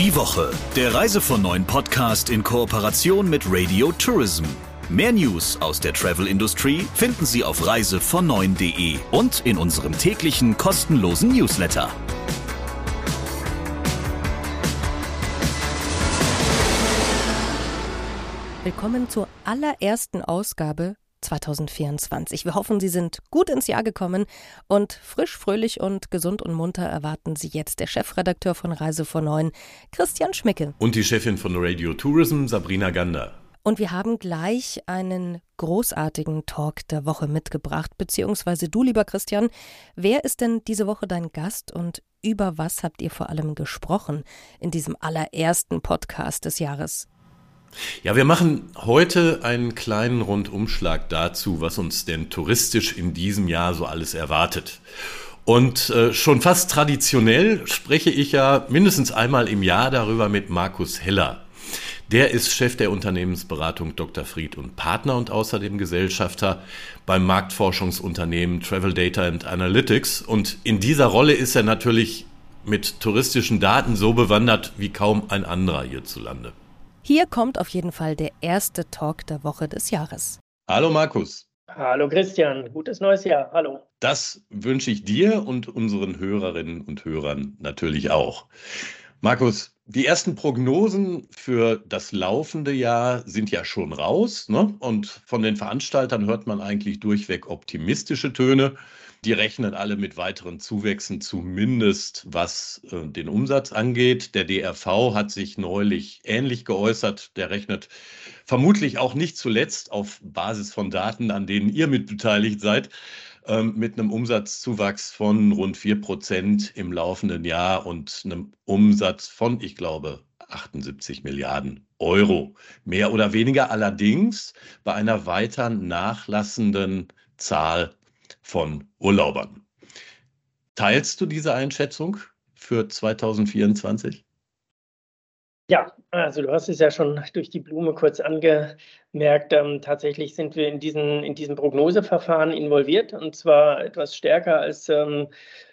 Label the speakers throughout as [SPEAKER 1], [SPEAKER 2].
[SPEAKER 1] Die Woche, der Reise von neuen Podcast in Kooperation mit Radio Tourism. Mehr News aus der Travel-Industrie finden Sie auf reisevon9.de und in unserem täglichen kostenlosen Newsletter.
[SPEAKER 2] Willkommen zur allerersten Ausgabe 2024. Wir hoffen, Sie sind gut ins Jahr gekommen und frisch, fröhlich und gesund und munter erwarten Sie jetzt der Chefredakteur von Reise vor Neun, Christian Schmicke.
[SPEAKER 3] Und die Chefin von Radio Tourism, Sabrina Gander.
[SPEAKER 2] Und wir haben gleich einen großartigen Talk der Woche mitgebracht, beziehungsweise du, lieber Christian, wer ist denn diese Woche dein Gast und über was habt ihr vor allem gesprochen in diesem allerersten Podcast des Jahres?
[SPEAKER 3] Ja, wir machen heute einen kleinen Rundumschlag dazu, was uns denn touristisch in diesem Jahr so alles erwartet. Und äh, schon fast traditionell spreche ich ja mindestens einmal im Jahr darüber mit Markus Heller. Der ist Chef der Unternehmensberatung Dr. Fried und Partner und außerdem Gesellschafter beim Marktforschungsunternehmen Travel Data and Analytics. Und in dieser Rolle ist er natürlich mit touristischen Daten so bewandert wie kaum ein anderer hierzulande.
[SPEAKER 2] Hier kommt auf jeden Fall der erste Talk der Woche des Jahres.
[SPEAKER 3] Hallo Markus.
[SPEAKER 4] Hallo Christian, gutes neues Jahr. Hallo.
[SPEAKER 3] Das wünsche ich dir und unseren Hörerinnen und Hörern natürlich auch. Markus, die ersten Prognosen für das laufende Jahr sind ja schon raus. Ne? Und von den Veranstaltern hört man eigentlich durchweg optimistische Töne. Die rechnen alle mit weiteren Zuwächsen, zumindest was äh, den Umsatz angeht. Der DRV hat sich neulich ähnlich geäußert. Der rechnet vermutlich auch nicht zuletzt auf Basis von Daten, an denen ihr mitbeteiligt seid, ähm, mit einem Umsatzzuwachs von rund 4 Prozent im laufenden Jahr und einem Umsatz von, ich glaube, 78 Milliarden Euro. Mehr oder weniger allerdings bei einer weiter nachlassenden Zahl von Urlaubern. Teilst du diese Einschätzung für 2024?
[SPEAKER 4] Ja, also du hast es ja schon durch die Blume kurz angemerkt. Ähm, tatsächlich sind wir in diesen, in diesen Prognoseverfahren involviert und zwar etwas stärker als, ähm,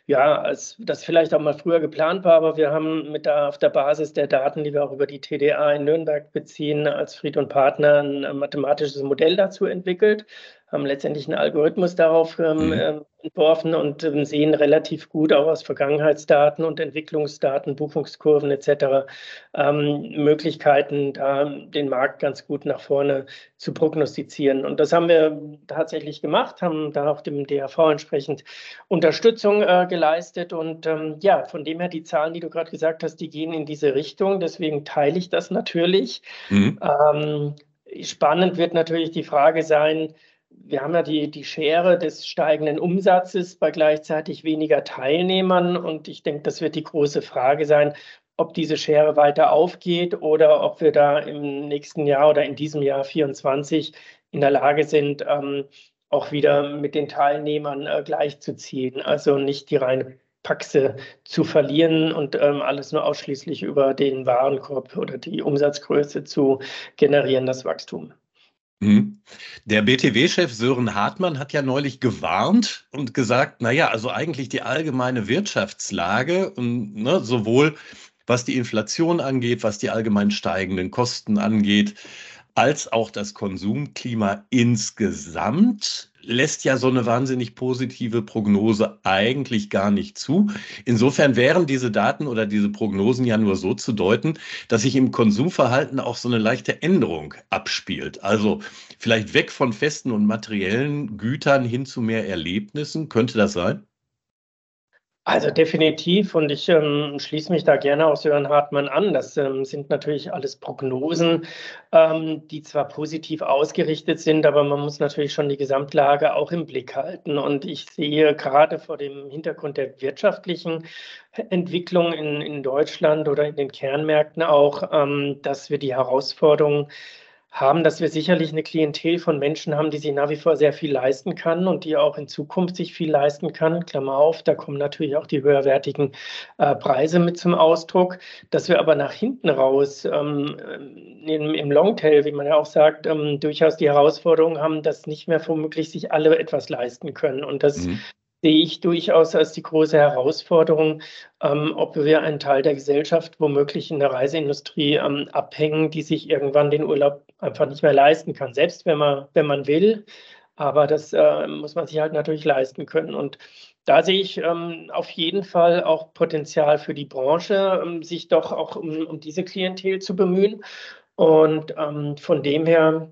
[SPEAKER 4] ja, als das vielleicht auch mal früher geplant war. Aber wir haben mit der, auf der Basis der Daten, die wir auch über die TDA in Nürnberg beziehen, als Fried und Partner ein mathematisches Modell dazu entwickelt, haben letztendlich einen Algorithmus darauf ähm, mhm. Ähm, entworfen und ähm, sehen relativ gut auch aus Vergangenheitsdaten und Entwicklungsdaten, Buchungskurven etc. Ähm, Möglichkeiten, da den Markt ganz gut nach vorne zu prognostizieren. Und das haben wir tatsächlich gemacht, haben da auch dem DRV entsprechend Unterstützung äh, geleistet. Und ähm, ja, von dem her die Zahlen, die du gerade gesagt hast, die gehen in diese Richtung. Deswegen teile ich das natürlich. Mhm. Ähm, spannend wird natürlich die Frage sein, wir haben ja die, die Schere des steigenden Umsatzes bei gleichzeitig weniger Teilnehmern. Und ich denke, das wird die große Frage sein, ob diese Schere weiter aufgeht oder ob wir da im nächsten Jahr oder in diesem Jahr 24 in der Lage sind, ähm, auch wieder mit den Teilnehmern äh, gleichzuziehen. Also nicht die reine Paxe zu verlieren und ähm, alles nur ausschließlich über den Warenkorb oder die Umsatzgröße zu generieren, das Wachstum.
[SPEAKER 3] Mhm. Der BTW-Chef Sören Hartmann hat ja neulich gewarnt und gesagt, naja, also eigentlich die allgemeine Wirtschaftslage, und, ne, sowohl was die Inflation angeht, was die allgemein steigenden Kosten angeht, als auch das Konsumklima insgesamt lässt ja so eine wahnsinnig positive Prognose eigentlich gar nicht zu. Insofern wären diese Daten oder diese Prognosen ja nur so zu deuten, dass sich im Konsumverhalten auch so eine leichte Änderung abspielt. Also vielleicht weg von festen und materiellen Gütern hin zu mehr Erlebnissen. Könnte das sein?
[SPEAKER 4] Also definitiv und ich ähm, schließe mich da gerne auch Sören Hartmann an. Das ähm, sind natürlich alles Prognosen, ähm, die zwar positiv ausgerichtet sind, aber man muss natürlich schon die Gesamtlage auch im Blick halten. Und ich sehe gerade vor dem Hintergrund der wirtschaftlichen Entwicklung in, in Deutschland oder in den Kernmärkten auch, ähm, dass wir die Herausforderungen haben, dass wir sicherlich eine Klientel von Menschen haben, die sich nach wie vor sehr viel leisten kann und die auch in Zukunft sich viel leisten kann. Klammer auf, da kommen natürlich auch die höherwertigen äh, Preise mit zum Ausdruck. Dass wir aber nach hinten raus ähm, im, im Longtail, wie man ja auch sagt, ähm, durchaus die Herausforderung haben, dass nicht mehr womöglich sich alle etwas leisten können. Und das mhm sehe ich durchaus als die große Herausforderung, ähm, ob wir einen Teil der Gesellschaft womöglich in der Reiseindustrie ähm, abhängen, die sich irgendwann den Urlaub einfach nicht mehr leisten kann, selbst wenn man, wenn man will. Aber das äh, muss man sich halt natürlich leisten können. Und da sehe ich ähm, auf jeden Fall auch Potenzial für die Branche, ähm, sich doch auch um, um, diese Klientel zu bemühen. Und ähm, von dem her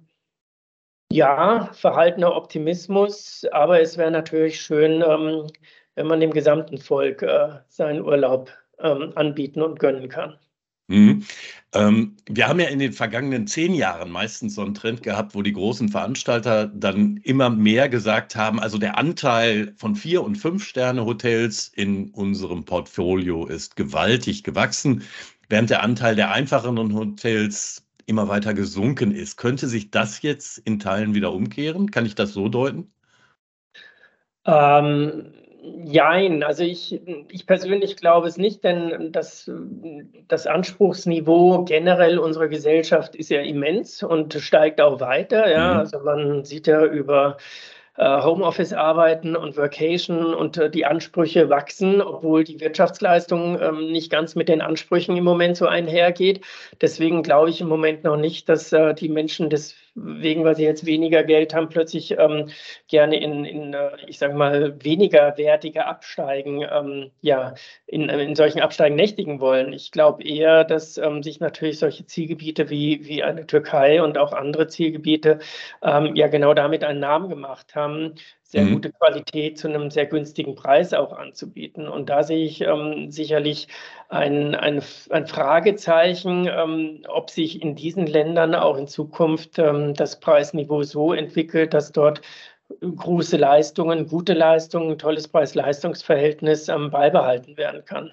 [SPEAKER 4] ja, verhaltener Optimismus, aber es wäre natürlich schön, ähm, wenn man dem gesamten Volk äh, seinen Urlaub ähm, anbieten und gönnen kann.
[SPEAKER 3] Mhm. Ähm, wir haben ja in den vergangenen zehn Jahren meistens so einen Trend gehabt, wo die großen Veranstalter dann immer mehr gesagt haben, also der Anteil von vier und fünf Sterne Hotels in unserem Portfolio ist gewaltig gewachsen, während der Anteil der einfacheren Hotels immer weiter gesunken ist. Könnte sich das jetzt in Teilen wieder umkehren? Kann ich das so deuten?
[SPEAKER 4] Ähm, Jein, also ich, ich persönlich glaube es nicht, denn das, das Anspruchsniveau generell unserer Gesellschaft ist ja immens und steigt auch weiter. Ja. Mhm. Also man sieht ja über Homeoffice arbeiten und Vacation und äh, die Ansprüche wachsen, obwohl die Wirtschaftsleistung ähm, nicht ganz mit den Ansprüchen im Moment so einhergeht. Deswegen glaube ich im Moment noch nicht, dass äh, die Menschen deswegen, weil sie jetzt weniger Geld haben, plötzlich ähm, gerne in, in ich sage mal, weniger wertige Absteigen, ähm, ja, in, in solchen Absteigen nächtigen wollen. Ich glaube eher, dass ähm, sich natürlich solche Zielgebiete wie, wie eine Türkei und auch andere Zielgebiete ähm, ja genau damit einen Namen gemacht haben, sehr mhm. gute Qualität zu einem sehr günstigen Preis auch anzubieten. Und da sehe ich ähm, sicherlich ein, ein, ein Fragezeichen, ähm, ob sich in diesen Ländern auch in Zukunft ähm, das Preisniveau so entwickelt, dass dort große Leistungen, gute Leistungen, tolles Preis-Leistungs-Verhältnis ähm, beibehalten werden kann.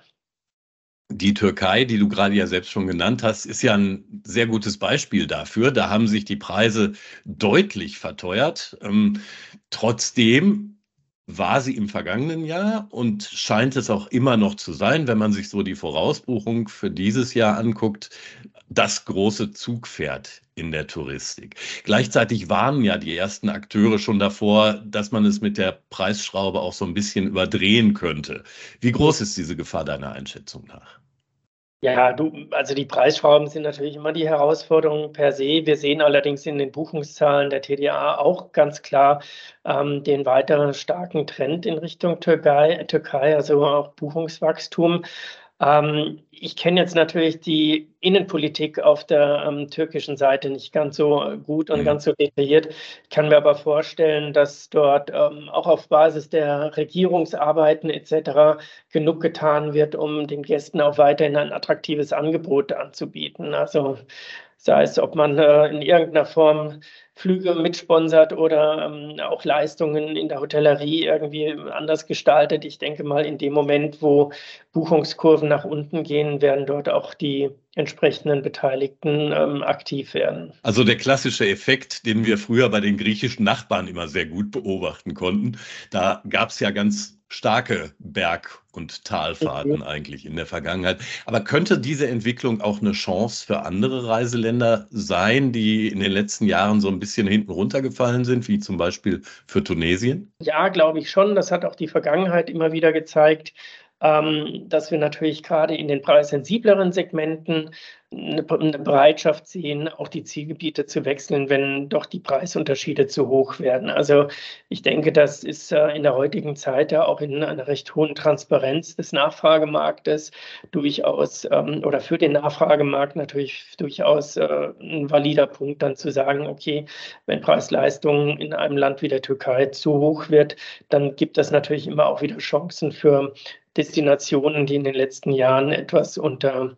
[SPEAKER 3] Die Türkei, die du gerade ja selbst schon genannt hast, ist ja ein sehr gutes Beispiel dafür. Da haben sich die Preise deutlich verteuert. Ähm, trotzdem war sie im vergangenen Jahr und scheint es auch immer noch zu sein, wenn man sich so die Vorausbuchung für dieses Jahr anguckt, das große Zugpferd in der Touristik. Gleichzeitig warnen ja die ersten Akteure schon davor, dass man es mit der Preisschraube auch so ein bisschen überdrehen könnte. Wie groß ist diese Gefahr deiner Einschätzung nach?
[SPEAKER 4] Ja, du, also die Preisschrauben sind natürlich immer die Herausforderung per se. Wir sehen allerdings in den Buchungszahlen der TDA auch ganz klar ähm, den weiteren starken Trend in Richtung Türkei, Türkei also auch Buchungswachstum. Ähm, ich kenne jetzt natürlich die Innenpolitik auf der ähm, türkischen Seite nicht ganz so gut und mhm. ganz so detailliert. Ich kann mir aber vorstellen, dass dort ähm, auch auf Basis der Regierungsarbeiten etc. genug getan wird, um den Gästen auch weiterhin ein attraktives Angebot anzubieten. Also sei es, ob man äh, in irgendeiner Form Flüge mitsponsert oder ähm, auch Leistungen in der Hotellerie irgendwie anders gestaltet. Ich denke mal, in dem Moment, wo Buchungskurven nach unten gehen, werden dort auch die entsprechenden Beteiligten ähm, aktiv werden.
[SPEAKER 3] Also der klassische Effekt, den wir früher bei den griechischen Nachbarn immer sehr gut beobachten konnten. Da gab es ja ganz starke Berg- und Talfahrten mhm. eigentlich in der Vergangenheit. Aber könnte diese Entwicklung auch eine Chance für andere Reiseländer sein, die in den letzten Jahren so ein bisschen hinten runtergefallen sind, wie zum Beispiel für Tunesien?
[SPEAKER 4] Ja, glaube ich schon. Das hat auch die Vergangenheit immer wieder gezeigt ähm, dass wir natürlich gerade in den preissensibleren Segmenten eine, Bereitschaft sehen, auch die Zielgebiete zu wechseln, wenn doch die Preisunterschiede zu hoch werden. Also ich denke, das ist äh, in der heutigen Zeit ja auch in einer recht hohen Transparenz des Nachfragemarktes durchaus ähm, oder für den Nachfragemarkt natürlich durchaus äh, ein valider Punkt, dann zu sagen, okay, wenn Preis-Leistung in einem Land wie der Türkei zu hoch wird, dann gibt das natürlich immer auch wieder Chancen für Destinationen, die in den letzten Jahren etwas unter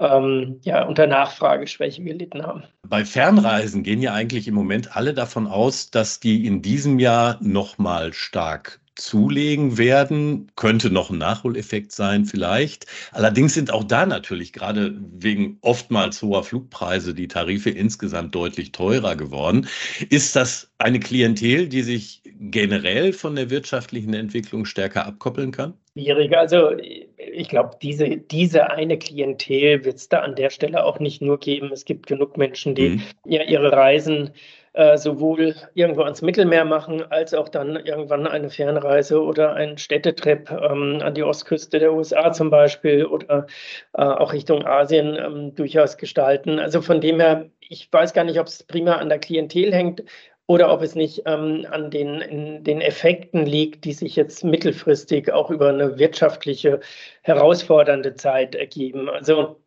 [SPEAKER 4] ähm, ja, unter Nachfrageschwäche gelitten haben.
[SPEAKER 3] Bei Fernreisen gehen ja eigentlich im Moment alle davon aus, dass die in diesem Jahr nochmal stark zulegen werden. Könnte noch ein Nachholeffekt sein vielleicht. Allerdings sind auch da natürlich gerade wegen oftmals hoher Flugpreise die Tarife insgesamt deutlich teurer geworden. Ist das eine Klientel, die sich generell von der wirtschaftlichen Entwicklung stärker abkoppeln kann?
[SPEAKER 4] Schwierig. Also ich glaube, diese, diese eine Klientel wird es da an der Stelle auch nicht nur geben. Es gibt genug Menschen, die mhm. ja ihre Reisen äh, sowohl irgendwo ans Mittelmeer machen, als auch dann irgendwann eine Fernreise oder einen Städtetrip ähm, an die Ostküste der USA zum Beispiel oder äh, auch Richtung Asien ähm, durchaus gestalten. Also von dem her, ich weiß gar nicht, ob es primär an der Klientel hängt oder ob es nicht ähm, an den, den Effekten liegt, die sich jetzt mittelfristig auch über eine wirtschaftliche herausfordernde Zeit ergeben. Also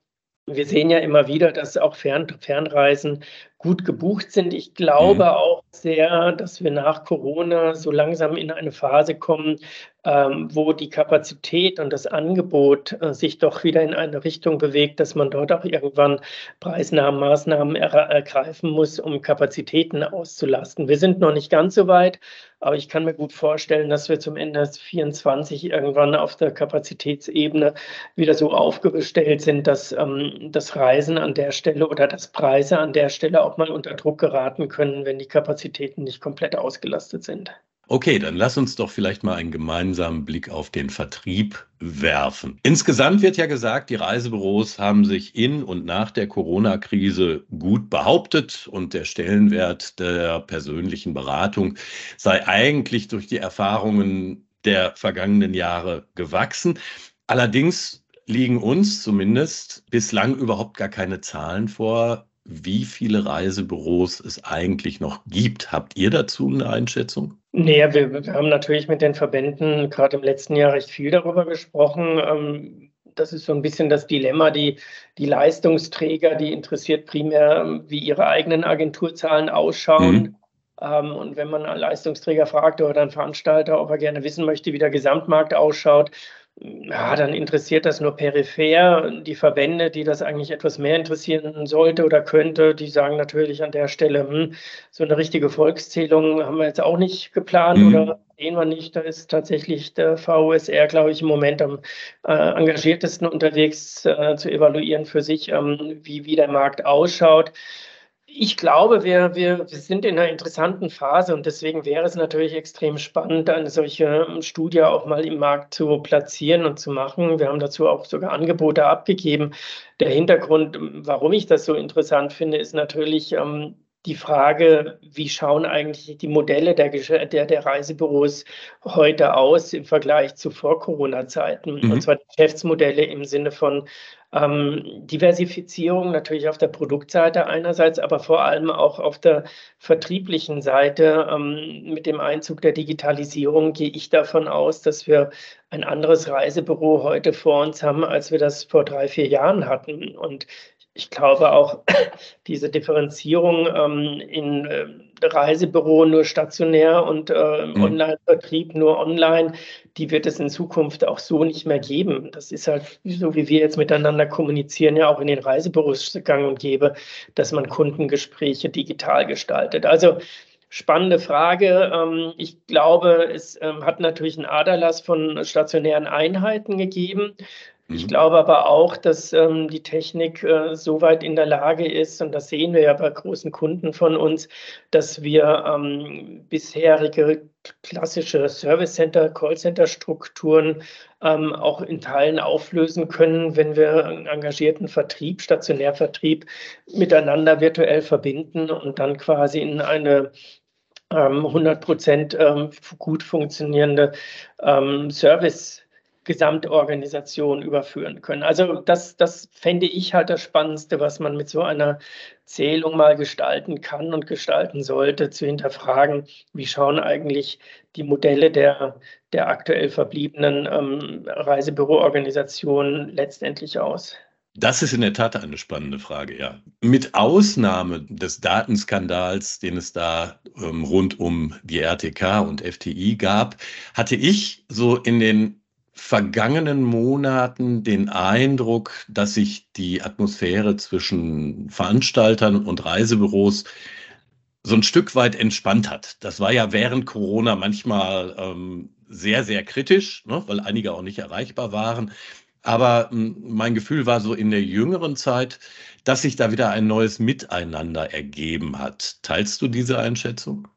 [SPEAKER 4] wir sehen ja immer wieder, dass auch Fern Fernreisen gut gebucht sind. Ich glaube mhm. auch sehr, dass wir nach Corona so langsam in eine Phase kommen, ähm, wo die Kapazität und das Angebot äh, sich doch wieder in eine Richtung bewegt, dass man dort auch irgendwann preisnahe Maßnahmen er ergreifen muss, um Kapazitäten auszulasten. Wir sind noch nicht ganz so weit, aber ich kann mir gut vorstellen, dass wir zum Ende 2024 irgendwann auf der Kapazitätsebene wieder so aufgestellt sind, dass ähm, das Reisen an der Stelle oder das Preise an der Stelle auch mal unter Druck geraten können, wenn die Kapazitäten nicht komplett ausgelastet sind.
[SPEAKER 3] Okay, dann lass uns doch vielleicht mal einen gemeinsamen Blick auf den Vertrieb werfen. Insgesamt wird ja gesagt, die Reisebüros haben sich in und nach der Corona-Krise gut behauptet und der Stellenwert der persönlichen Beratung sei eigentlich durch die Erfahrungen der vergangenen Jahre gewachsen. Allerdings liegen uns zumindest bislang überhaupt gar keine Zahlen vor, wie viele Reisebüros es eigentlich noch gibt. Habt ihr dazu eine Einschätzung?
[SPEAKER 4] Nee, wir, wir haben natürlich mit den Verbänden gerade im letzten Jahr recht viel darüber gesprochen. Ähm, das ist so ein bisschen das Dilemma. Die, die Leistungsträger, die interessiert primär, wie ihre eigenen Agenturzahlen ausschauen. Mhm. Ähm, und wenn man einen Leistungsträger fragt oder einen Veranstalter, ob er gerne wissen möchte, wie der Gesamtmarkt ausschaut, ja, dann interessiert das nur peripher. Die Verbände, die das eigentlich etwas mehr interessieren sollte oder könnte, die sagen natürlich an der Stelle, hm, so eine richtige Volkszählung haben wir jetzt auch nicht geplant mhm. oder sehen wir nicht. Da ist tatsächlich der VUSR, glaube ich, im Moment am äh, engagiertesten unterwegs äh, zu evaluieren für sich, ähm, wie, wie der Markt ausschaut ich glaube, wir, wir, wir sind in einer interessanten Phase und deswegen wäre es natürlich extrem spannend, eine solche ähm, Studie auch mal im Markt zu platzieren und zu machen. Wir haben dazu auch sogar Angebote abgegeben. Der Hintergrund, warum ich das so interessant finde, ist natürlich, ähm, die Frage, wie schauen eigentlich die Modelle der, der, der Reisebüros heute aus im Vergleich zu Vor-Corona-Zeiten? Mhm. Und zwar Geschäftsmodelle im Sinne von ähm, Diversifizierung natürlich auf der Produktseite einerseits, aber vor allem auch auf der vertrieblichen Seite. Ähm, mit dem Einzug der Digitalisierung gehe ich davon aus, dass wir ein anderes Reisebüro heute vor uns haben, als wir das vor drei, vier Jahren hatten. Und ich glaube auch, diese Differenzierung ähm, in äh, Reisebüro nur stationär und äh, mhm. Online-Vertrieb nur online, die wird es in Zukunft auch so nicht mehr geben. Das ist halt so, wie wir jetzt miteinander kommunizieren, ja auch in den Reisebüros gang und gäbe, dass man Kundengespräche digital gestaltet. Also spannende Frage. Ähm, ich glaube, es ähm, hat natürlich einen Aderlass von stationären Einheiten gegeben. Ich mhm. glaube aber auch, dass ähm, die Technik äh, so weit in der Lage ist, und das sehen wir ja bei großen Kunden von uns, dass wir ähm, bisherige klassische Service Center, Call Center Strukturen ähm, auch in Teilen auflösen können, wenn wir einen engagierten Vertrieb, Stationärvertrieb miteinander virtuell verbinden und dann quasi in eine 100 ähm, Prozent ähm, gut funktionierende ähm, Service Gesamtorganisation überführen können. Also das, das fände ich halt das Spannendste, was man mit so einer Zählung mal gestalten kann und gestalten sollte, zu hinterfragen, wie schauen eigentlich die Modelle der, der aktuell verbliebenen ähm, Reisebüroorganisationen letztendlich aus.
[SPEAKER 3] Das ist in der Tat eine spannende Frage, ja. Mit Ausnahme des Datenskandals, den es da ähm, rund um die RTK und FTI gab, hatte ich so in den vergangenen Monaten den Eindruck, dass sich die Atmosphäre zwischen Veranstaltern und Reisebüros so ein Stück weit entspannt hat. Das war ja während Corona manchmal ähm, sehr, sehr kritisch, ne, weil einige auch nicht erreichbar waren. Aber hm, mein Gefühl war so in der jüngeren Zeit, dass sich da wieder ein neues Miteinander ergeben hat. Teilst du diese Einschätzung?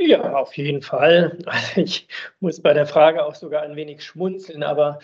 [SPEAKER 4] Ja, auf jeden Fall. Ich muss bei der Frage auch sogar ein wenig schmunzeln, aber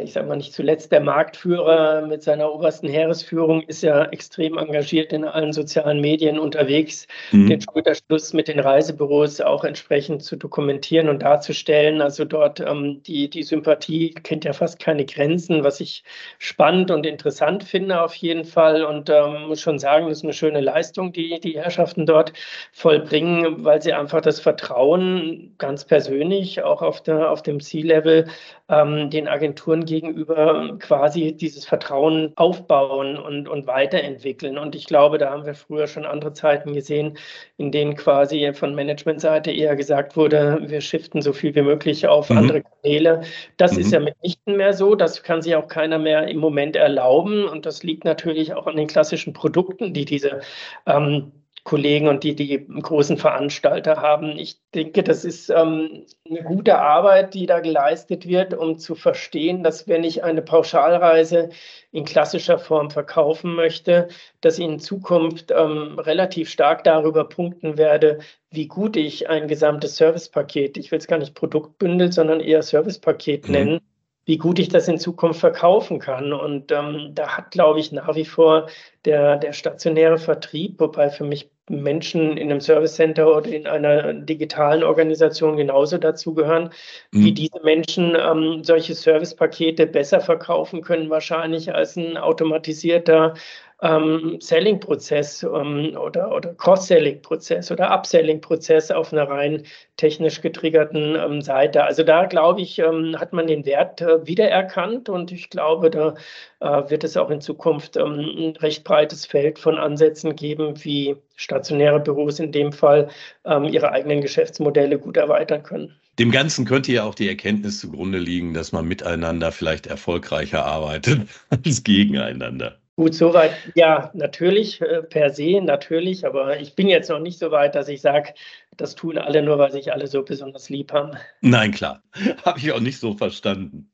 [SPEAKER 4] ich sage mal nicht zuletzt der Marktführer mit seiner obersten Heeresführung ist ja extrem engagiert in allen sozialen Medien unterwegs, mhm. den Schulterschluss mit den Reisebüros auch entsprechend zu dokumentieren und darzustellen. Also dort ähm, die, die Sympathie kennt ja fast keine Grenzen, was ich spannend und interessant finde auf jeden Fall und ähm, muss schon sagen, das ist eine schöne Leistung, die die Herrschaften dort vollbringen, weil sie einfach das Vertrauen ganz persönlich auch auf, der, auf dem C-Level ähm, den Agenturen gegenüber quasi dieses Vertrauen aufbauen und, und weiterentwickeln. Und ich glaube, da haben wir früher schon andere Zeiten gesehen, in denen quasi von Managementseite eher gesagt wurde, wir shiften so viel wie möglich auf mhm. andere Kanäle. Das mhm. ist ja mitnichten mehr so. Das kann sich auch keiner mehr im Moment erlauben. Und das liegt natürlich auch an den klassischen Produkten, die diese ähm, Kollegen und die die großen Veranstalter haben. Ich denke, das ist ähm, eine gute Arbeit, die da geleistet wird, um zu verstehen, dass wenn ich eine Pauschalreise in klassischer Form verkaufen möchte, dass ich in Zukunft ähm, relativ stark darüber punkten werde, wie gut ich ein gesamtes Servicepaket, ich will es gar nicht Produktbündel, sondern eher Servicepaket mhm. nennen, wie gut ich das in Zukunft verkaufen kann. Und ähm, da hat, glaube ich, nach wie vor der, der stationäre Vertrieb, wobei für mich Menschen in einem Service Center oder in einer digitalen Organisation genauso dazugehören, mhm. wie diese Menschen ähm, solche Servicepakete besser verkaufen können, wahrscheinlich als ein automatisierter ähm, Selling-Prozess ähm, oder, oder Cross-Selling-Prozess oder Upselling-Prozess auf einer rein technisch getriggerten ähm, Seite. Also da glaube ich, ähm, hat man den Wert äh, wiedererkannt und ich glaube, da äh, wird es auch in Zukunft ähm, ein recht breites Feld von Ansätzen geben, wie stationäre Büros in dem Fall ähm, ihre eigenen Geschäftsmodelle gut erweitern können.
[SPEAKER 3] Dem Ganzen könnte ja auch die Erkenntnis zugrunde liegen, dass man miteinander vielleicht erfolgreicher arbeitet als gegeneinander.
[SPEAKER 4] Gut, soweit, ja, natürlich, äh, per se, natürlich, aber ich bin jetzt noch nicht so weit, dass ich sage, das tun alle nur, weil sich alle so besonders lieb haben.
[SPEAKER 3] Nein, klar, habe ich auch nicht so verstanden.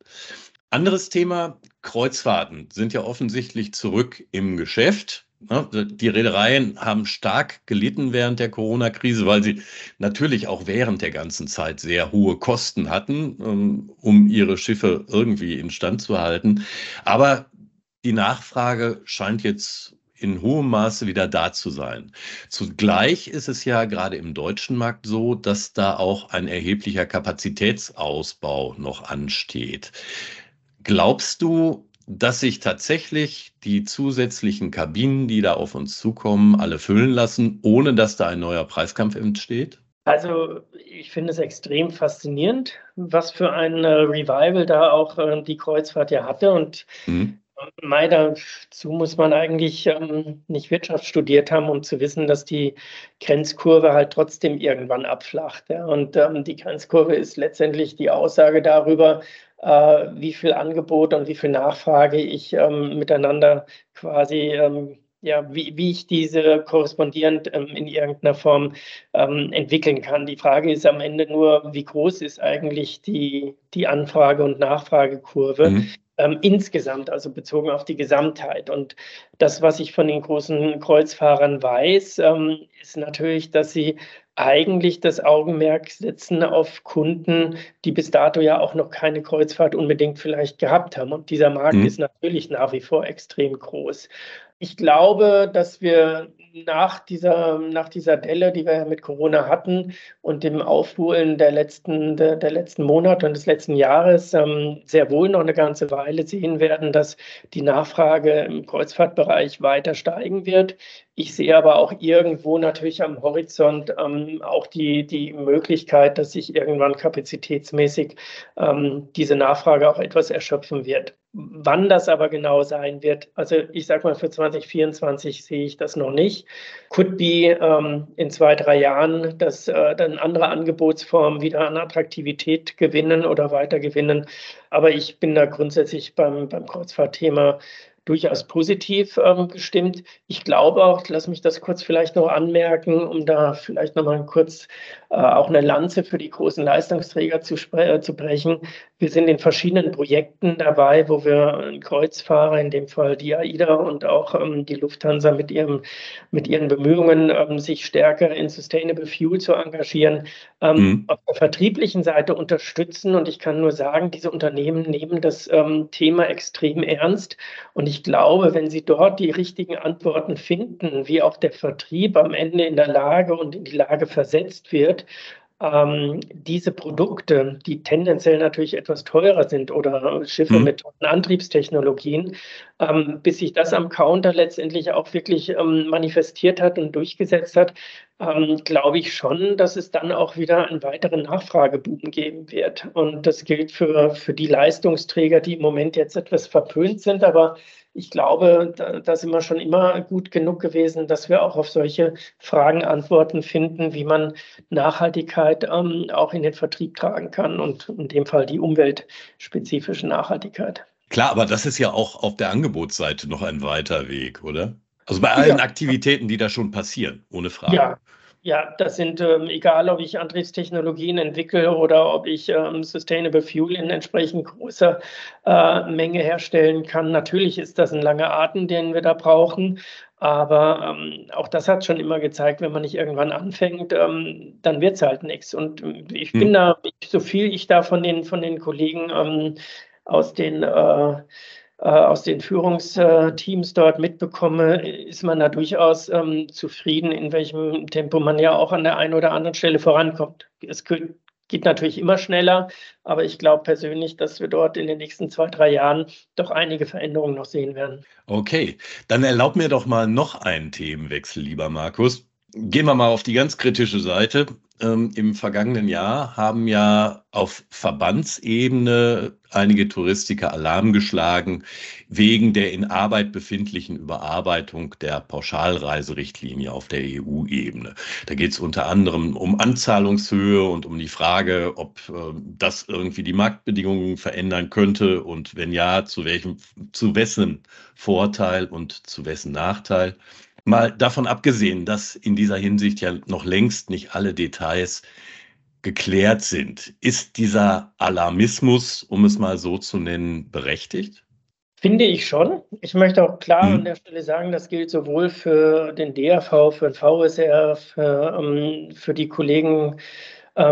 [SPEAKER 3] Anderes Thema, Kreuzfahrten sind ja offensichtlich zurück im Geschäft. Ne? Die Reedereien haben stark gelitten während der Corona-Krise, weil sie natürlich auch während der ganzen Zeit sehr hohe Kosten hatten, ähm, um ihre Schiffe irgendwie instand zu halten. Aber die Nachfrage scheint jetzt in hohem Maße wieder da zu sein. Zugleich ist es ja gerade im deutschen Markt so, dass da auch ein erheblicher Kapazitätsausbau noch ansteht. Glaubst du, dass sich tatsächlich die zusätzlichen Kabinen, die da auf uns zukommen, alle füllen lassen, ohne dass da ein neuer Preiskampf entsteht?
[SPEAKER 4] Also ich finde es extrem faszinierend, was für ein äh, Revival da auch äh, die Kreuzfahrt ja hatte. Und mhm. Mai, dazu muss man eigentlich ähm, nicht Wirtschaft studiert haben, um zu wissen, dass die Grenzkurve halt trotzdem irgendwann abflacht. Ja? Und ähm, die Grenzkurve ist letztendlich die Aussage darüber, äh, wie viel Angebot und wie viel Nachfrage ich ähm, miteinander quasi ähm, ja, wie, wie ich diese korrespondierend ähm, in irgendeiner Form ähm, entwickeln kann. Die Frage ist am Ende nur, wie groß ist eigentlich die, die Anfrage- und Nachfragekurve? Mhm ähm, insgesamt, also bezogen auf die Gesamtheit. Und das, was ich von den großen Kreuzfahrern weiß, ähm, ist natürlich, dass sie eigentlich das Augenmerk setzen auf Kunden, die bis dato ja auch noch keine Kreuzfahrt unbedingt vielleicht gehabt haben. Und dieser Markt mhm. ist natürlich nach wie vor extrem groß. Ich glaube, dass wir nach dieser, nach dieser Delle, die wir mit Corona hatten und dem Aufholen der letzten, der, der letzten Monate und des letzten Jahres ähm, sehr wohl noch eine ganze Weile sehen werden, dass die Nachfrage im Kreuzfahrtbereich weiter steigen wird. Ich sehe aber auch irgendwo natürlich am Horizont ähm, auch die, die Möglichkeit, dass sich irgendwann kapazitätsmäßig ähm, diese Nachfrage auch etwas erschöpfen wird. Wann das aber genau sein wird, also ich sage mal, für 2024 sehe ich das noch nicht. Could be ähm, in zwei, drei Jahren, dass äh, dann andere Angebotsformen wieder an Attraktivität gewinnen oder weiter gewinnen. Aber ich bin da grundsätzlich beim, beim Kreuzfahrtthema durchaus positiv ähm, gestimmt. Ich glaube auch, lass mich das kurz vielleicht noch anmerken, um da vielleicht nochmal kurz äh, auch eine Lanze für die großen Leistungsträger zu, äh, zu brechen. Wir sind in verschiedenen Projekten dabei, wo wir Kreuzfahrer, in dem Fall die AIDA und auch ähm, die Lufthansa mit, ihrem, mit ihren Bemühungen, ähm, sich stärker in Sustainable Fuel zu engagieren, ähm, mhm. auf der vertrieblichen Seite unterstützen. Und ich kann nur sagen, diese Unternehmen nehmen das ähm, Thema extrem ernst. Und ich glaube, wenn sie dort die richtigen Antworten finden, wie auch der Vertrieb am Ende in der Lage und in die Lage versetzt wird, ähm, diese Produkte, die tendenziell natürlich etwas teurer sind oder Schiffe mhm. mit Antriebstechnologien, ähm, bis sich das am Counter letztendlich auch wirklich ähm, manifestiert hat und durchgesetzt hat, ähm, glaube ich schon, dass es dann auch wieder einen weiteren Nachfrageboom geben wird. Und das gilt für, für die Leistungsträger, die im Moment jetzt etwas verpönt sind, aber ich glaube, da, da, sind wir schon immer gut genug gewesen, dass wir auch auf solche Fragen Antworten finden, wie man Nachhaltigkeit ähm, auch in den Vertrieb tragen kann und in dem Fall die umweltspezifische Nachhaltigkeit.
[SPEAKER 3] Klar, aber das ist ja auch auf der Angebotsseite noch ein weiter Weg, oder? Also bei allen ja. Aktivitäten, die da schon passieren, ohne Frage.
[SPEAKER 4] Ja, ja, das sind, ähm, egal ob ich Antriebstechnologien entwickle oder ob ich ähm, Sustainable Fuel in entsprechend großer äh, Menge herstellen kann. Natürlich ist das ein langer Atem, den wir da brauchen. Aber ähm, auch das hat schon immer gezeigt, wenn man nicht irgendwann anfängt, ähm, dann wird es halt nichts. Und ähm, ich bin hm. da, so viel ich da von den, von den Kollegen ähm, aus den äh, äh, aus den Führungsteams dort mitbekomme, ist man da durchaus ähm, zufrieden, in welchem Tempo man ja auch an der einen oder anderen Stelle vorankommt. Es geht natürlich immer schneller, aber ich glaube persönlich, dass wir dort in den nächsten zwei, drei Jahren doch einige Veränderungen noch sehen werden.
[SPEAKER 3] Okay, dann erlaub mir doch mal noch einen Themenwechsel, lieber Markus. Gehen wir mal auf die ganz kritische Seite. Ähm, Im vergangenen Jahr haben ja auf Verbandsebene einige Touristiker Alarm geschlagen wegen der in Arbeit befindlichen Überarbeitung der Pauschalreiserichtlinie auf der EU-Ebene. Da geht es unter anderem um Anzahlungshöhe und um die Frage, ob äh, das irgendwie die Marktbedingungen verändern könnte und wenn ja, zu welchem, zu wessen Vorteil und zu wessen Nachteil. Mal davon abgesehen, dass in dieser Hinsicht ja noch längst nicht alle Details geklärt sind, ist dieser Alarmismus, um es mal so zu nennen, berechtigt?
[SPEAKER 4] Finde ich schon. Ich möchte auch klar hm. an der Stelle sagen, das gilt sowohl für den DRV, für den VSR, für, um, ähm, für die Kollegen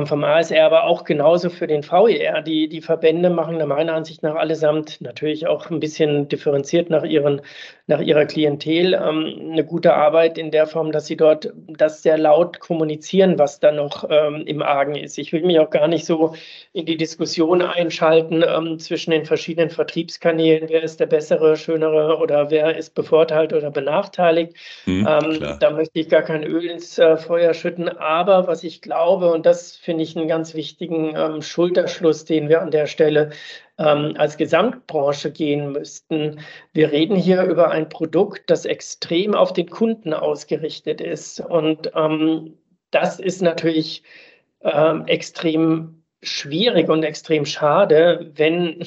[SPEAKER 4] vom ASR, aber auch genauso für den VER. Die, die Verbände machen meiner Ansicht nach allesamt natürlich auch ein bisschen differenziert nach, ihren, nach ihrer Klientel ähm, eine gute Arbeit in der Form, dass sie dort das sehr laut kommunizieren, was da noch ähm, im Argen ist. Ich will mich auch gar nicht so in die Diskussion einschalten ähm, zwischen den verschiedenen Vertriebskanälen, wer ist der bessere, schönere oder wer ist bevorteilt oder benachteiligt. Hm, da möchte ich gar kein Öl ins äh, Feuer schütten. Aber was ich glaube, und das finde ich, einen ganz wichtigen ähm, Schulterschluss, den wir an der Stelle ähm, als Gesamtbranche gehen müssten. Wir reden hier über ein Produkt, das extrem auf den Kunden ausgerichtet ist. Und ähm, das ist natürlich ähm, extrem schwierig und extrem schade, wenn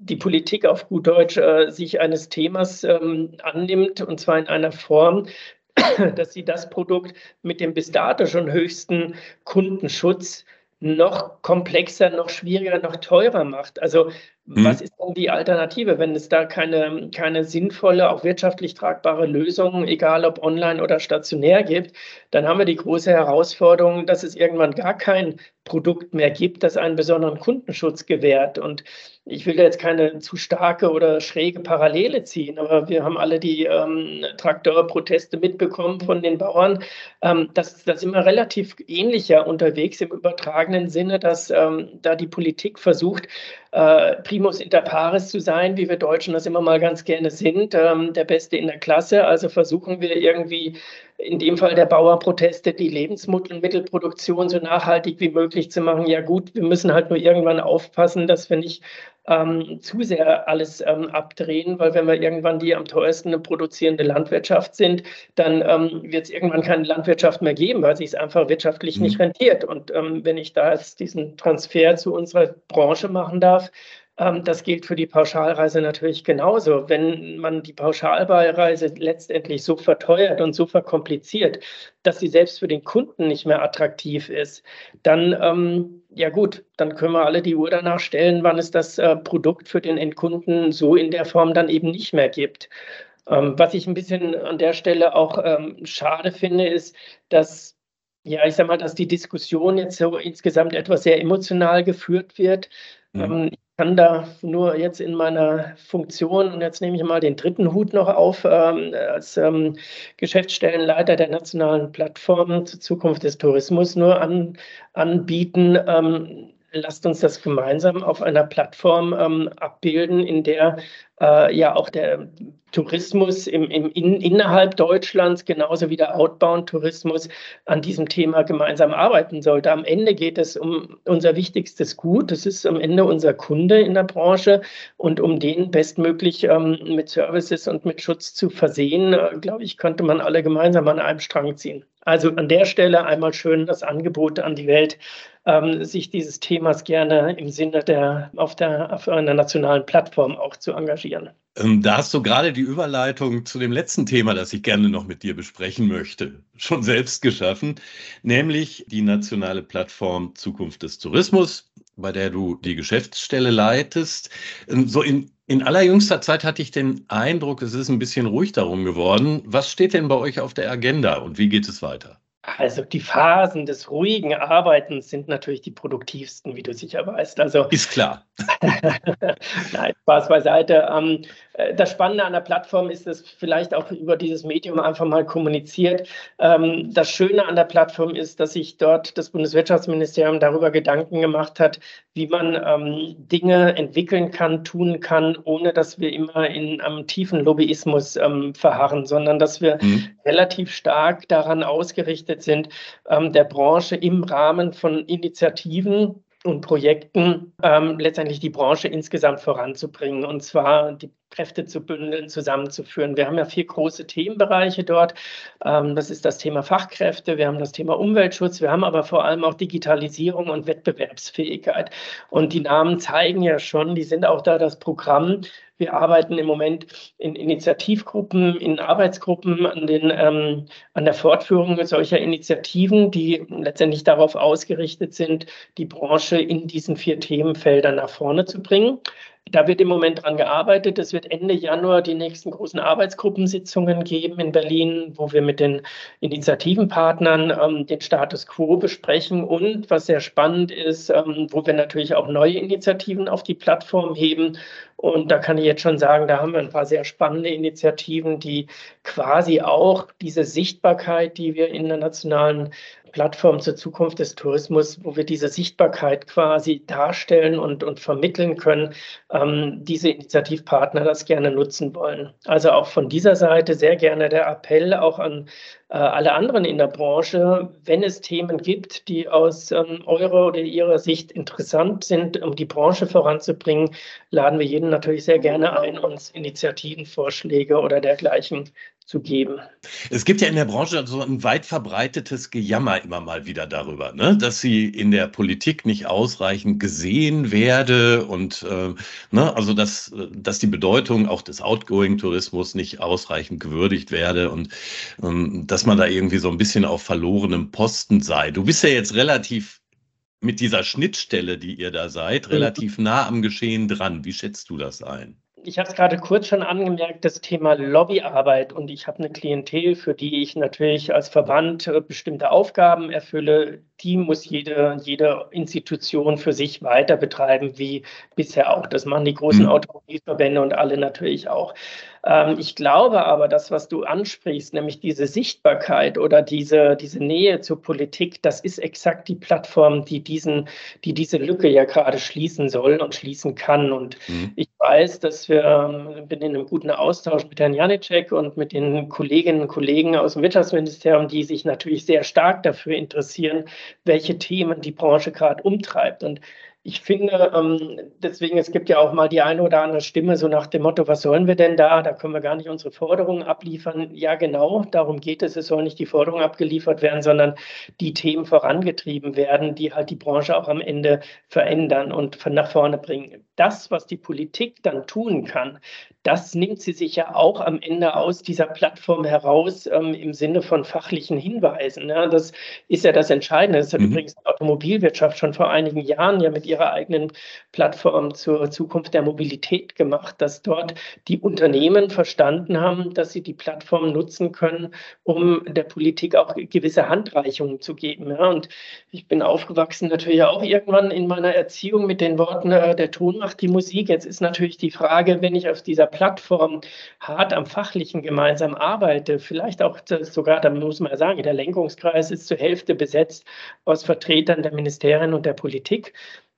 [SPEAKER 4] die Politik auf gut Deutsch äh, sich eines Themas ähm, annimmt, und zwar in einer Form, dass sie das Produkt mit dem bis dato schon höchsten Kundenschutz noch komplexer, noch schwieriger, noch teurer macht. Also Mhm. Was ist denn die Alternative, wenn es da keine, keine sinnvolle, auch wirtschaftlich tragbare Lösung, egal ob online oder stationär gibt? Dann haben wir die große Herausforderung, dass es irgendwann gar kein Produkt mehr gibt, das einen besonderen Kundenschutz gewährt. Und ich will da jetzt keine zu starke oder schräge Parallele ziehen, aber wir haben alle die ähm, Traktorproteste mitbekommen von den Bauern. Ähm, das, das sind wir relativ ähnlicher unterwegs im übertragenen Sinne, dass ähm, da die Politik versucht, äh, primus inter pares zu sein, wie wir Deutschen das immer mal ganz gerne sind, ähm, der Beste in der Klasse. Also versuchen wir irgendwie in dem Fall der Bauerproteste die Lebensmittelproduktion so nachhaltig wie möglich zu machen. Ja gut, wir müssen halt nur irgendwann aufpassen, dass wir nicht ähm, zu sehr alles ähm, abdrehen, weil wenn wir irgendwann die am teuersten produzierende Landwirtschaft sind, dann ähm, wird es irgendwann keine Landwirtschaft mehr geben, weil sich es einfach wirtschaftlich mhm. nicht rentiert. Und ähm, wenn ich da jetzt diesen Transfer zu unserer Branche machen darf, das gilt für die Pauschalreise natürlich genauso. Wenn man die Pauschalreise letztendlich so verteuert und so verkompliziert, dass sie selbst für den Kunden nicht mehr attraktiv ist, dann ähm, ja gut, dann können wir alle die Uhr danach stellen, wann es das äh, Produkt für den Endkunden so in der Form dann eben nicht mehr gibt. Ähm, was ich ein bisschen an der Stelle auch ähm, schade finde, ist, dass ja, ich sag mal, dass die Diskussion jetzt so insgesamt etwas sehr emotional geführt wird. Mhm. Ich kann da nur jetzt in meiner Funktion, und jetzt nehme ich mal den dritten Hut noch auf, ähm, als ähm, Geschäftsstellenleiter der nationalen Plattform zur Zukunft des Tourismus nur an, anbieten, ähm, lasst uns das gemeinsam auf einer Plattform ähm, abbilden, in der äh, ja auch der Tourismus im, im in, innerhalb Deutschlands genauso wie der Outbound-Tourismus an diesem Thema gemeinsam arbeiten sollte. Am Ende geht es um unser wichtigstes Gut. Das ist am Ende unser Kunde in der Branche und um den bestmöglich ähm, mit Services und mit Schutz zu versehen, äh, glaube ich, könnte man alle gemeinsam an einem Strang ziehen. Also an der Stelle einmal schön das Angebot an die Welt, ähm, sich dieses Themas gerne im Sinne der auf der auf einer nationalen Plattform auch zu engagieren.
[SPEAKER 3] Ähm, da hast du gerade die Überleitung zu dem letzten Thema, das ich gerne noch mit dir besprechen möchte, schon selbst geschaffen, nämlich die nationale Plattform Zukunft des Tourismus, bei der du die Geschäftsstelle leitest. Ähm, so in, in allerjüngster Zeit hatte ich den Eindruck, es ist ein bisschen ruhig darum geworden. Was steht denn bei euch auf der Agenda und wie geht es weiter?
[SPEAKER 4] Also die Phasen des ruhigen Arbeitens sind natürlich die produktivsten, wie du sicher weißt. Also
[SPEAKER 3] ist klar.
[SPEAKER 4] Nein, Spaß beiseite. Ähm, äh, das Spannende an der Plattform ist, dass vielleicht auch über dieses Medium einfach mal kommuniziert. Ähm, das Schöne an der Plattform ist, dass sich dort das Bundeswirtschaftsministerium darüber Gedanken gemacht hat, wie man ähm, Dinge entwickeln kann, tun kann, ohne dass wir immer in einem tiefen Lobbyismus ähm, verharren, sondern dass wir mhm. relativ stark daran ausgerichtet sind, der Branche im Rahmen von Initiativen und Projekten ähm, letztendlich die Branche insgesamt voranzubringen und zwar die Kräfte zu bündeln, zusammenzuführen. Wir haben ja vier große Themenbereiche dort. Ähm, das ist das Thema Fachkräfte, wir haben das Thema Umweltschutz, wir haben aber vor allem auch Digitalisierung und Wettbewerbsfähigkeit. Und die Namen zeigen ja schon, die sind auch da das Programm. Wir arbeiten im Moment in Initiativgruppen, in Arbeitsgruppen an, den, ähm, an der Fortführung solcher Initiativen, die letztendlich darauf ausgerichtet sind, die Branche in diesen vier Themenfeldern nach vorne zu bringen. Da wird im Moment dran gearbeitet. Es wird Ende Januar die nächsten großen Arbeitsgruppensitzungen geben in Berlin, wo wir mit den Initiativenpartnern ähm, den Status quo besprechen und was sehr spannend ist, ähm, wo wir natürlich auch neue Initiativen auf die Plattform heben. Und da kann ich jetzt schon sagen, da haben wir ein paar sehr spannende Initiativen, die quasi auch diese Sichtbarkeit, die wir in der nationalen Plattform zur Zukunft des Tourismus, wo wir diese Sichtbarkeit quasi darstellen und, und vermitteln können, ähm, diese Initiativpartner das gerne nutzen wollen. Also auch von dieser Seite sehr gerne der Appell auch an alle anderen in der Branche, wenn es Themen gibt, die aus ähm, eurer oder ihrer Sicht interessant sind, um die Branche voranzubringen, laden wir jeden natürlich sehr gerne ein, uns Initiativen, Vorschläge oder dergleichen zu geben.
[SPEAKER 3] Es gibt ja in der Branche so ein weit verbreitetes Gejammer immer mal wieder darüber, ne? dass sie in der Politik nicht ausreichend gesehen werde und äh, ne? also dass, dass die Bedeutung auch des Outgoing-Tourismus nicht ausreichend gewürdigt werde und ähm, dass man da irgendwie so ein bisschen auf verlorenem Posten sei. Du bist ja jetzt relativ mit dieser Schnittstelle, die ihr da seid, mhm. relativ nah am Geschehen dran. Wie schätzt du das ein?
[SPEAKER 4] ich habe es gerade kurz schon angemerkt, das Thema Lobbyarbeit und ich habe eine Klientel, für die ich natürlich als Verband äh, bestimmte Aufgaben erfülle. Die muss jede, jede Institution für sich weiter betreiben, wie bisher auch. Das machen die großen mhm. Automobilverbände und alle natürlich auch. Ähm, ich glaube aber, das, was du ansprichst, nämlich diese Sichtbarkeit oder diese, diese Nähe zur Politik, das ist exakt die Plattform, die, diesen, die diese Lücke ja gerade schließen soll und schließen kann. Und mhm. ich weiß, dass wir, ähm, bin in einem guten Austausch mit Herrn Janicek und mit den Kolleginnen und Kollegen aus dem Wirtschaftsministerium, die sich natürlich sehr stark dafür interessieren, welche Themen die Branche gerade umtreibt. Und ich finde, ähm, deswegen, es gibt ja auch mal die eine oder andere Stimme so nach dem Motto, was sollen wir denn da? Da können wir gar nicht unsere Forderungen abliefern. Ja, genau, darum geht es. Es soll nicht die Forderungen abgeliefert werden, sondern die Themen vorangetrieben werden, die halt die Branche auch am Ende verändern und nach vorne bringen. Das, was die Politik dann tun kann, das nimmt sie sich ja auch am Ende aus dieser Plattform heraus ähm, im Sinne von fachlichen Hinweisen. Ja, das ist ja das Entscheidende. Das hat mhm. übrigens die Automobilwirtschaft schon vor einigen Jahren ja mit ihrer eigenen Plattform zur Zukunft der Mobilität gemacht, dass dort die Unternehmen verstanden haben, dass sie die Plattform nutzen können, um der Politik auch gewisse Handreichungen zu geben. Ja, und ich bin aufgewachsen natürlich auch irgendwann in meiner Erziehung mit den Worten, äh, der Ton macht die Musik. Jetzt ist natürlich die Frage, wenn ich auf dieser Plattform hart am Fachlichen gemeinsam arbeite, vielleicht auch sogar, da muss man sagen, der Lenkungskreis ist zur Hälfte besetzt aus Vertretern der Ministerien und der Politik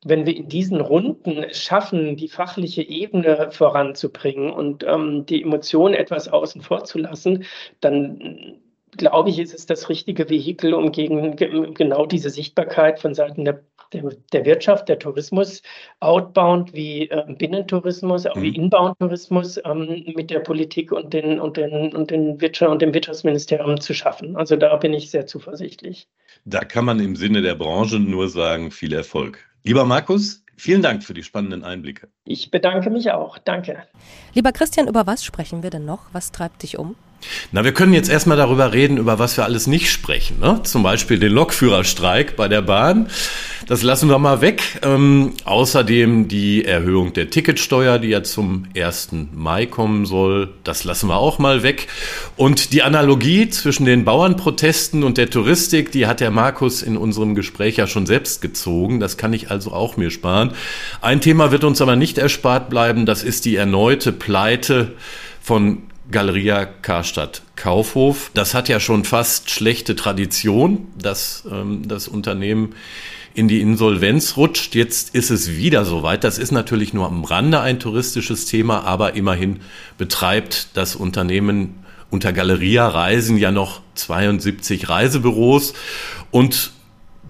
[SPEAKER 4] wenn wir in diesen Runden schaffen, die fachliche Ebene voranzubringen und ähm, die Emotionen etwas außen vor zu lassen, dann glaube ich, ist es das richtige Vehikel, um gegen genau diese Sichtbarkeit von Seiten der, der, der Wirtschaft, der Tourismus, outbound wie äh, Binnentourismus, auch mhm. wie Inbound-Tourismus ähm, mit der Politik und, den, und, den, und, den Wirtschaft, und dem Wirtschaftsministerium zu schaffen. Also da bin ich sehr zuversichtlich.
[SPEAKER 3] Da kann man im Sinne der Branche nur sagen, viel Erfolg. Lieber Markus, vielen Dank für die spannenden Einblicke.
[SPEAKER 4] Ich bedanke mich auch. Danke.
[SPEAKER 2] Lieber Christian, über was sprechen wir denn noch? Was treibt dich um?
[SPEAKER 3] Na, wir können jetzt erstmal darüber reden, über was wir alles nicht sprechen. Ne? Zum Beispiel den Lokführerstreik bei der Bahn. Das lassen wir mal weg. Ähm, außerdem die Erhöhung der Ticketsteuer, die ja zum 1. Mai kommen soll. Das lassen wir auch mal weg. Und die Analogie zwischen den Bauernprotesten und der Touristik, die hat der Markus in unserem Gespräch ja schon selbst gezogen. Das kann ich also auch mir sparen. Ein Thema wird uns aber nicht erspart bleiben. Das ist die erneute Pleite von Galeria Karstadt Kaufhof. Das hat ja schon fast schlechte Tradition, dass ähm, das Unternehmen in die Insolvenz rutscht. Jetzt ist es wieder soweit. Das ist natürlich nur am Rande ein touristisches Thema, aber immerhin betreibt das Unternehmen unter Galeria Reisen ja noch 72 Reisebüros und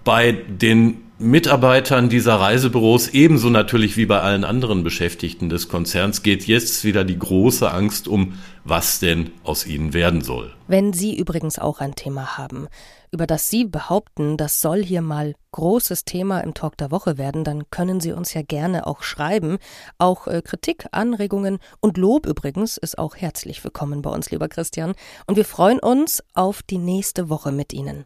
[SPEAKER 3] bei den Mitarbeitern dieser Reisebüros ebenso natürlich wie bei allen anderen Beschäftigten des Konzerns geht jetzt wieder die große Angst um, was denn aus ihnen werden soll.
[SPEAKER 2] Wenn Sie übrigens auch ein Thema haben, über das Sie behaupten, das soll hier mal großes Thema im Talk der Woche werden, dann können Sie uns ja gerne auch schreiben. Auch äh, Kritik, Anregungen und Lob übrigens ist auch herzlich willkommen bei uns, lieber Christian. Und wir freuen uns auf die nächste Woche mit Ihnen.